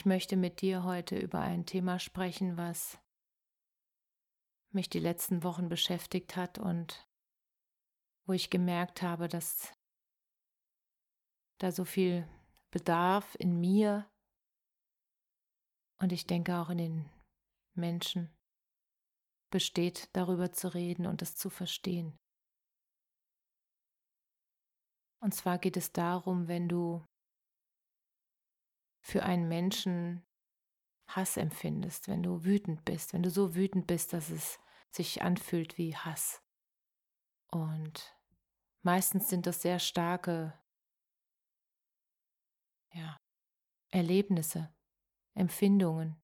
Ich möchte mit dir heute über ein Thema sprechen, was mich die letzten Wochen beschäftigt hat und wo ich gemerkt habe, dass da so viel Bedarf in mir und ich denke auch in den Menschen besteht, darüber zu reden und es zu verstehen. Und zwar geht es darum, wenn du für einen Menschen Hass empfindest, wenn du wütend bist, wenn du so wütend bist, dass es sich anfühlt wie Hass. Und meistens sind das sehr starke ja, Erlebnisse, Empfindungen.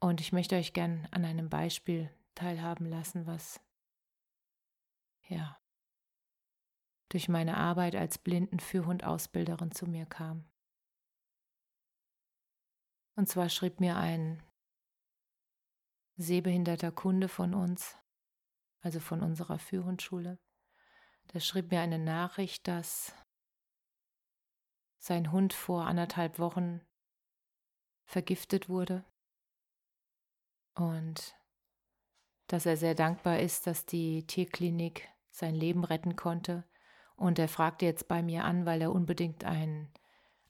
Und ich möchte euch gern an einem Beispiel teilhaben lassen, was ja durch meine Arbeit als Blindenführhund-Ausbilderin zu mir kam. Und zwar schrieb mir ein sehbehinderter Kunde von uns, also von unserer Führhundschule, der schrieb mir eine Nachricht, dass sein Hund vor anderthalb Wochen vergiftet wurde und dass er sehr dankbar ist, dass die Tierklinik sein Leben retten konnte. Und er fragte jetzt bei mir an, weil er unbedingt ein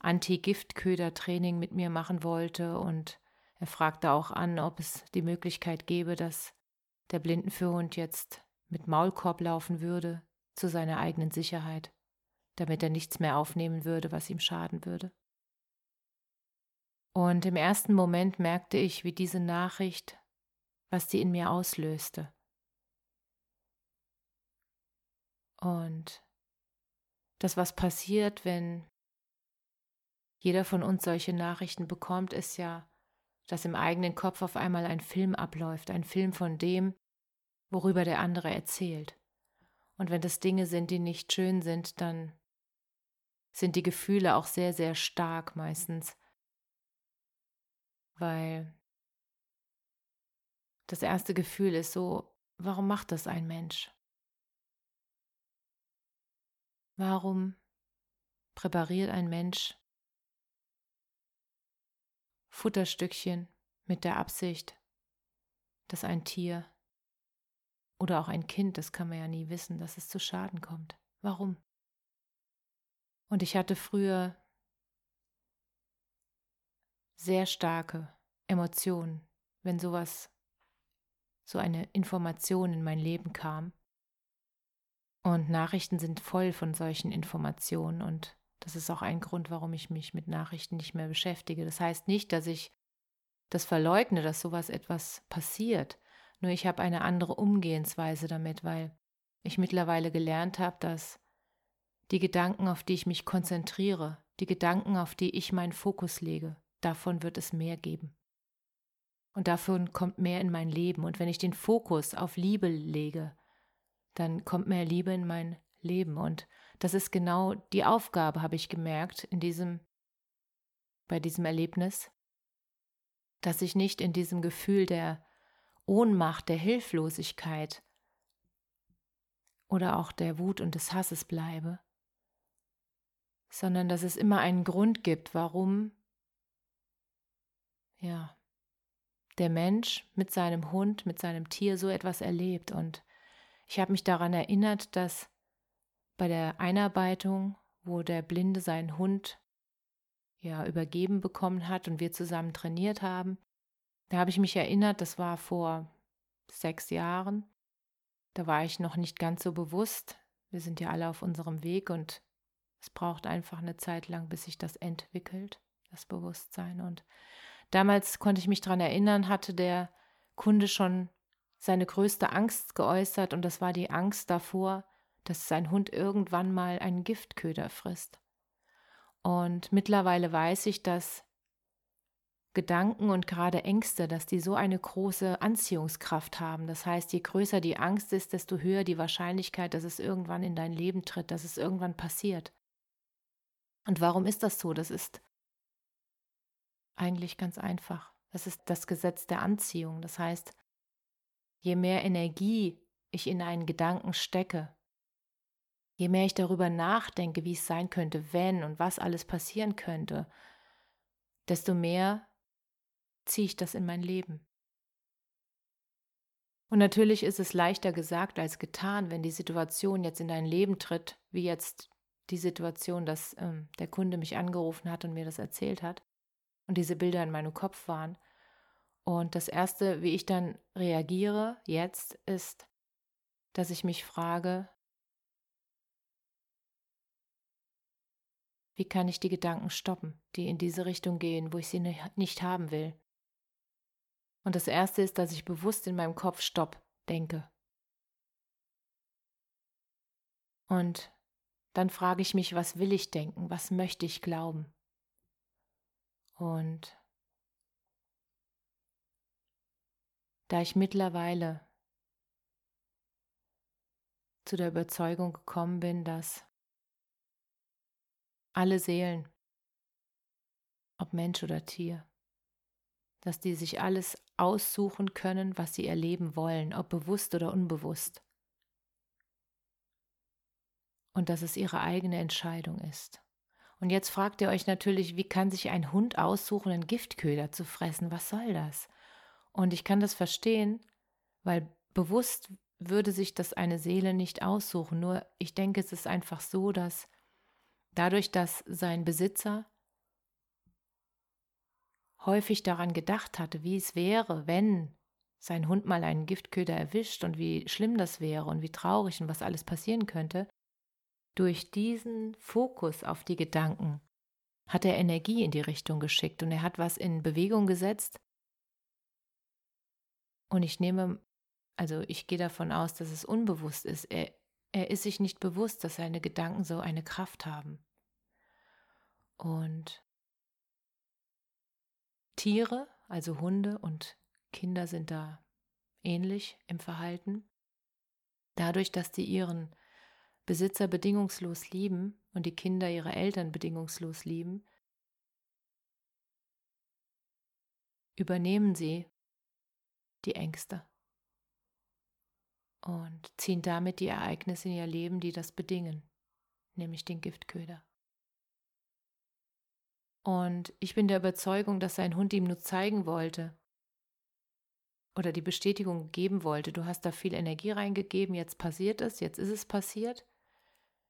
Anti-Giftköder-Training mit mir machen wollte und er fragte auch an, ob es die Möglichkeit gäbe, dass der Blindenführhund jetzt mit Maulkorb laufen würde zu seiner eigenen Sicherheit, damit er nichts mehr aufnehmen würde, was ihm schaden würde. Und im ersten Moment merkte ich, wie diese Nachricht, was sie in mir auslöste. Und das, was passiert, wenn jeder von uns solche Nachrichten bekommt, ist ja, dass im eigenen Kopf auf einmal ein Film abläuft, ein Film von dem, worüber der andere erzählt. Und wenn das Dinge sind, die nicht schön sind, dann sind die Gefühle auch sehr, sehr stark meistens, weil das erste Gefühl ist so, warum macht das ein Mensch? Warum präpariert ein Mensch Futterstückchen mit der Absicht, dass ein Tier oder auch ein Kind, das kann man ja nie wissen, dass es zu Schaden kommt. Warum? Und ich hatte früher sehr starke Emotionen, wenn sowas, so eine Information in mein Leben kam. Und Nachrichten sind voll von solchen Informationen und das ist auch ein Grund, warum ich mich mit Nachrichten nicht mehr beschäftige. Das heißt nicht, dass ich das verleugne, dass sowas etwas passiert. Nur ich habe eine andere Umgehensweise damit, weil ich mittlerweile gelernt habe, dass die Gedanken, auf die ich mich konzentriere, die Gedanken, auf die ich meinen Fokus lege, davon wird es mehr geben. Und davon kommt mehr in mein Leben. Und wenn ich den Fokus auf Liebe lege, dann kommt mehr Liebe in mein Leben. Und das ist genau die Aufgabe, habe ich gemerkt, in diesem, bei diesem Erlebnis, dass ich nicht in diesem Gefühl der Ohnmacht, der Hilflosigkeit oder auch der Wut und des Hasses bleibe, sondern dass es immer einen Grund gibt, warum ja der Mensch mit seinem Hund, mit seinem Tier so etwas erlebt. Und ich habe mich daran erinnert, dass bei der Einarbeitung, wo der Blinde seinen Hund ja übergeben bekommen hat und wir zusammen trainiert haben. Da habe ich mich erinnert, das war vor sechs Jahren. Da war ich noch nicht ganz so bewusst. Wir sind ja alle auf unserem Weg und es braucht einfach eine Zeit lang, bis sich das entwickelt, das Bewusstsein. Und Damals konnte ich mich daran erinnern, hatte der Kunde schon seine größte Angst geäußert und das war die Angst davor, dass sein Hund irgendwann mal einen Giftköder frisst. Und mittlerweile weiß ich, dass Gedanken und gerade Ängste, dass die so eine große Anziehungskraft haben. Das heißt, je größer die Angst ist, desto höher die Wahrscheinlichkeit, dass es irgendwann in dein Leben tritt, dass es irgendwann passiert. Und warum ist das so? Das ist eigentlich ganz einfach. Das ist das Gesetz der Anziehung. Das heißt, je mehr Energie ich in einen Gedanken stecke, je mehr ich darüber nachdenke, wie es sein könnte, wenn und was alles passieren könnte, desto mehr ziehe ich das in mein Leben. Und natürlich ist es leichter gesagt als getan, wenn die Situation jetzt in dein Leben tritt, wie jetzt die Situation, dass ähm, der Kunde mich angerufen hat und mir das erzählt hat und diese Bilder in meinem Kopf waren. Und das Erste, wie ich dann reagiere jetzt, ist, dass ich mich frage, wie kann ich die Gedanken stoppen, die in diese Richtung gehen, wo ich sie nicht haben will. Und das Erste ist, dass ich bewusst in meinem Kopf Stopp denke. Und dann frage ich mich, was will ich denken, was möchte ich glauben. Und da ich mittlerweile zu der Überzeugung gekommen bin, dass alle Seelen, ob Mensch oder Tier, dass die sich alles aussuchen können, was sie erleben wollen, ob bewusst oder unbewusst. Und dass es ihre eigene Entscheidung ist. Und jetzt fragt ihr euch natürlich, wie kann sich ein Hund aussuchen, einen Giftköder zu fressen? Was soll das? Und ich kann das verstehen, weil bewusst würde sich das eine Seele nicht aussuchen. Nur ich denke, es ist einfach so, dass dadurch, dass sein Besitzer häufig daran gedacht hatte, wie es wäre, wenn sein Hund mal einen Giftköder erwischt und wie schlimm das wäre und wie traurig und was alles passieren könnte, durch diesen Fokus auf die Gedanken hat er Energie in die Richtung geschickt und er hat was in Bewegung gesetzt. Und ich nehme, also ich gehe davon aus, dass es unbewusst ist. Er, er ist sich nicht bewusst, dass seine Gedanken so eine Kraft haben. Und Tiere, also Hunde und Kinder sind da ähnlich im Verhalten. Dadurch, dass die ihren Besitzer bedingungslos lieben und die Kinder ihre Eltern bedingungslos lieben, übernehmen sie die Ängste und ziehen damit die Ereignisse in ihr Leben, die das bedingen, nämlich den Giftköder. Und ich bin der Überzeugung, dass sein Hund ihm nur zeigen wollte oder die Bestätigung geben wollte, du hast da viel Energie reingegeben, jetzt passiert es, jetzt ist es passiert.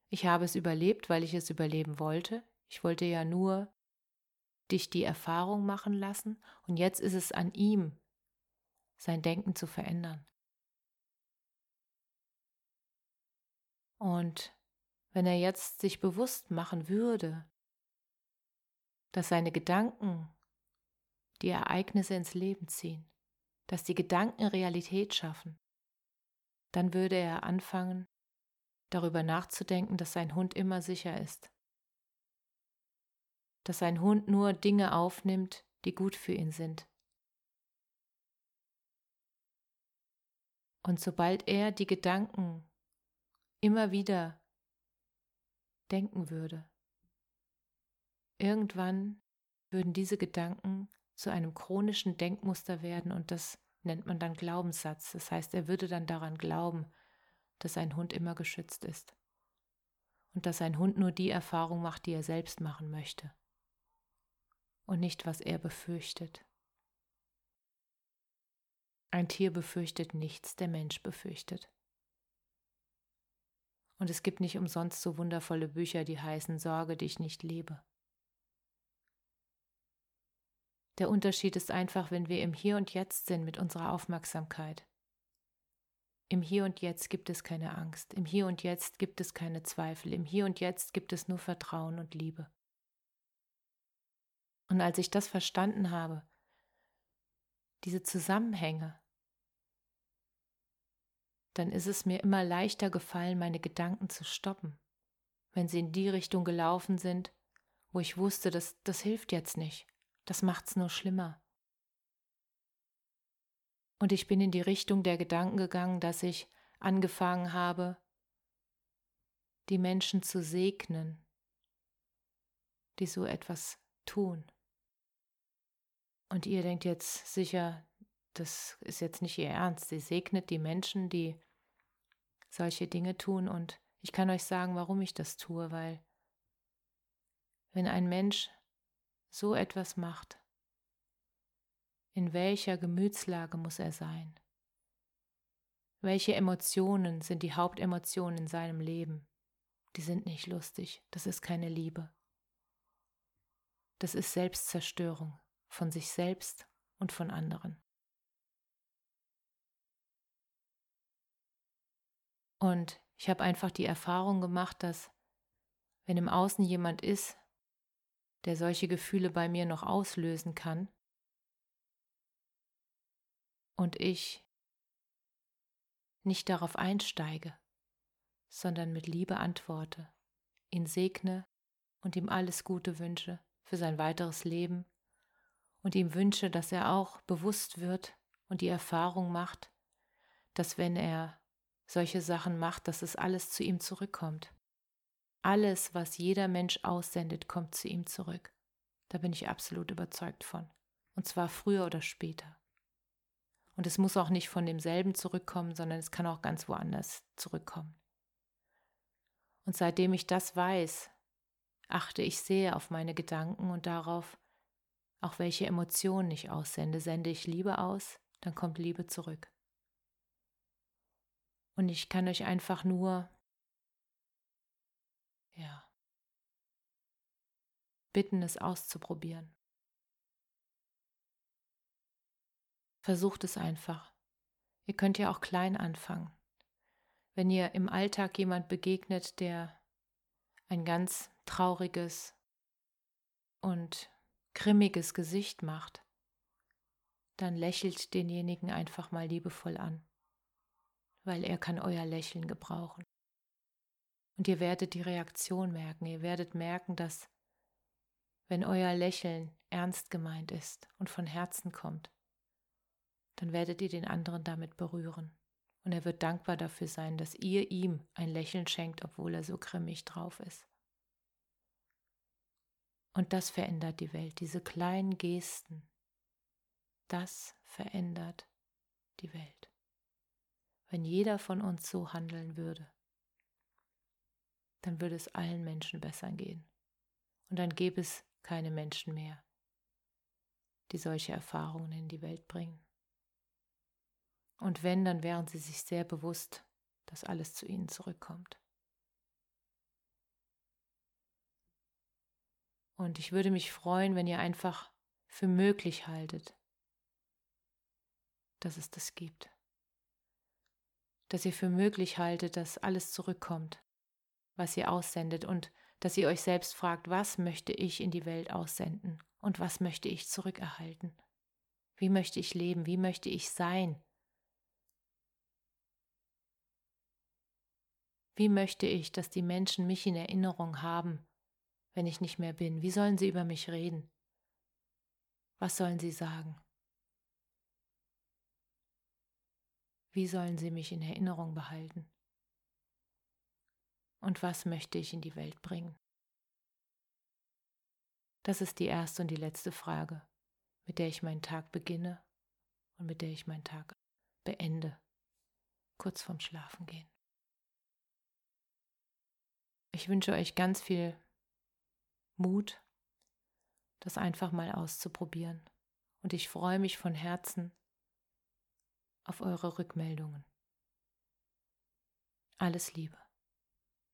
Ich habe es überlebt, weil ich es überleben wollte. Ich wollte ja nur dich die Erfahrung machen lassen und jetzt ist es an ihm, sein Denken zu verändern. Und wenn er jetzt sich bewusst machen würde, dass seine Gedanken die Ereignisse ins Leben ziehen, dass die Gedanken Realität schaffen, dann würde er anfangen, darüber nachzudenken, dass sein Hund immer sicher ist, dass sein Hund nur Dinge aufnimmt, die gut für ihn sind. Und sobald er die Gedanken immer wieder denken würde, Irgendwann würden diese Gedanken zu einem chronischen Denkmuster werden und das nennt man dann Glaubenssatz. Das heißt, er würde dann daran glauben, dass ein Hund immer geschützt ist und dass ein Hund nur die Erfahrung macht, die er selbst machen möchte und nicht, was er befürchtet. Ein Tier befürchtet nichts, der Mensch befürchtet. Und es gibt nicht umsonst so wundervolle Bücher, die heißen Sorge dich nicht lebe. Der Unterschied ist einfach, wenn wir im Hier und Jetzt sind mit unserer Aufmerksamkeit. Im Hier und Jetzt gibt es keine Angst, im Hier und Jetzt gibt es keine Zweifel, im Hier und Jetzt gibt es nur Vertrauen und Liebe. Und als ich das verstanden habe, diese Zusammenhänge, dann ist es mir immer leichter gefallen, meine Gedanken zu stoppen, wenn sie in die Richtung gelaufen sind, wo ich wusste, dass das hilft jetzt nicht, das macht's nur schlimmer. Und ich bin in die Richtung der Gedanken gegangen, dass ich angefangen habe, die Menschen zu segnen, die so etwas tun. Und ihr denkt jetzt sicher, das ist jetzt nicht ihr Ernst. Sie segnet die Menschen, die solche Dinge tun. Und ich kann euch sagen, warum ich das tue, weil wenn ein Mensch so etwas macht, in welcher Gemütslage muss er sein? Welche Emotionen sind die Hauptemotionen in seinem Leben? Die sind nicht lustig, das ist keine Liebe. Das ist Selbstzerstörung von sich selbst und von anderen. Und ich habe einfach die Erfahrung gemacht, dass wenn im Außen jemand ist, der solche Gefühle bei mir noch auslösen kann, und ich nicht darauf einsteige, sondern mit Liebe antworte, ihn segne und ihm alles Gute wünsche für sein weiteres Leben und ihm wünsche, dass er auch bewusst wird und die Erfahrung macht, dass wenn er solche Sachen macht, dass es alles zu ihm zurückkommt. Alles, was jeder Mensch aussendet, kommt zu ihm zurück. Da bin ich absolut überzeugt von. Und zwar früher oder später. Und es muss auch nicht von demselben zurückkommen, sondern es kann auch ganz woanders zurückkommen. Und seitdem ich das weiß, achte ich sehr auf meine Gedanken und darauf, auch welche Emotionen ich aussende. Sende ich Liebe aus, dann kommt Liebe zurück. Und ich kann euch einfach nur, bitten, es auszuprobieren. Versucht es einfach. Ihr könnt ja auch klein anfangen. Wenn ihr im Alltag jemand begegnet, der ein ganz trauriges und grimmiges Gesicht macht, dann lächelt denjenigen einfach mal liebevoll an, weil er kann euer Lächeln gebrauchen. Und ihr werdet die Reaktion merken, ihr werdet merken, dass wenn euer Lächeln ernst gemeint ist und von Herzen kommt, dann werdet ihr den anderen damit berühren. Und er wird dankbar dafür sein, dass ihr ihm ein Lächeln schenkt, obwohl er so grimmig drauf ist. Und das verändert die Welt, diese kleinen Gesten. Das verändert die Welt. Wenn jeder von uns so handeln würde, dann würde es allen Menschen besser gehen. Und dann gäbe es keine Menschen mehr, die solche Erfahrungen in die Welt bringen. Und wenn, dann wären sie sich sehr bewusst, dass alles zu ihnen zurückkommt. Und ich würde mich freuen, wenn ihr einfach für möglich haltet, dass es das gibt. Dass ihr für möglich haltet, dass alles zurückkommt, was ihr aussendet und dass ihr euch selbst fragt, was möchte ich in die Welt aussenden und was möchte ich zurückerhalten? Wie möchte ich leben? Wie möchte ich sein? Wie möchte ich, dass die Menschen mich in Erinnerung haben wenn ich nicht mehr bin? Wie sollen sie über mich reden? Was sollen sie sagen? Wie sollen sie mich in Erinnerung behalten? Und was möchte ich in die Welt bringen? Das ist die erste und die letzte Frage, mit der ich meinen Tag beginne und mit der ich meinen Tag beende, kurz vorm Schlafengehen. Ich wünsche euch ganz viel Mut, das einfach mal auszuprobieren. Und ich freue mich von Herzen auf eure Rückmeldungen. Alles Liebe.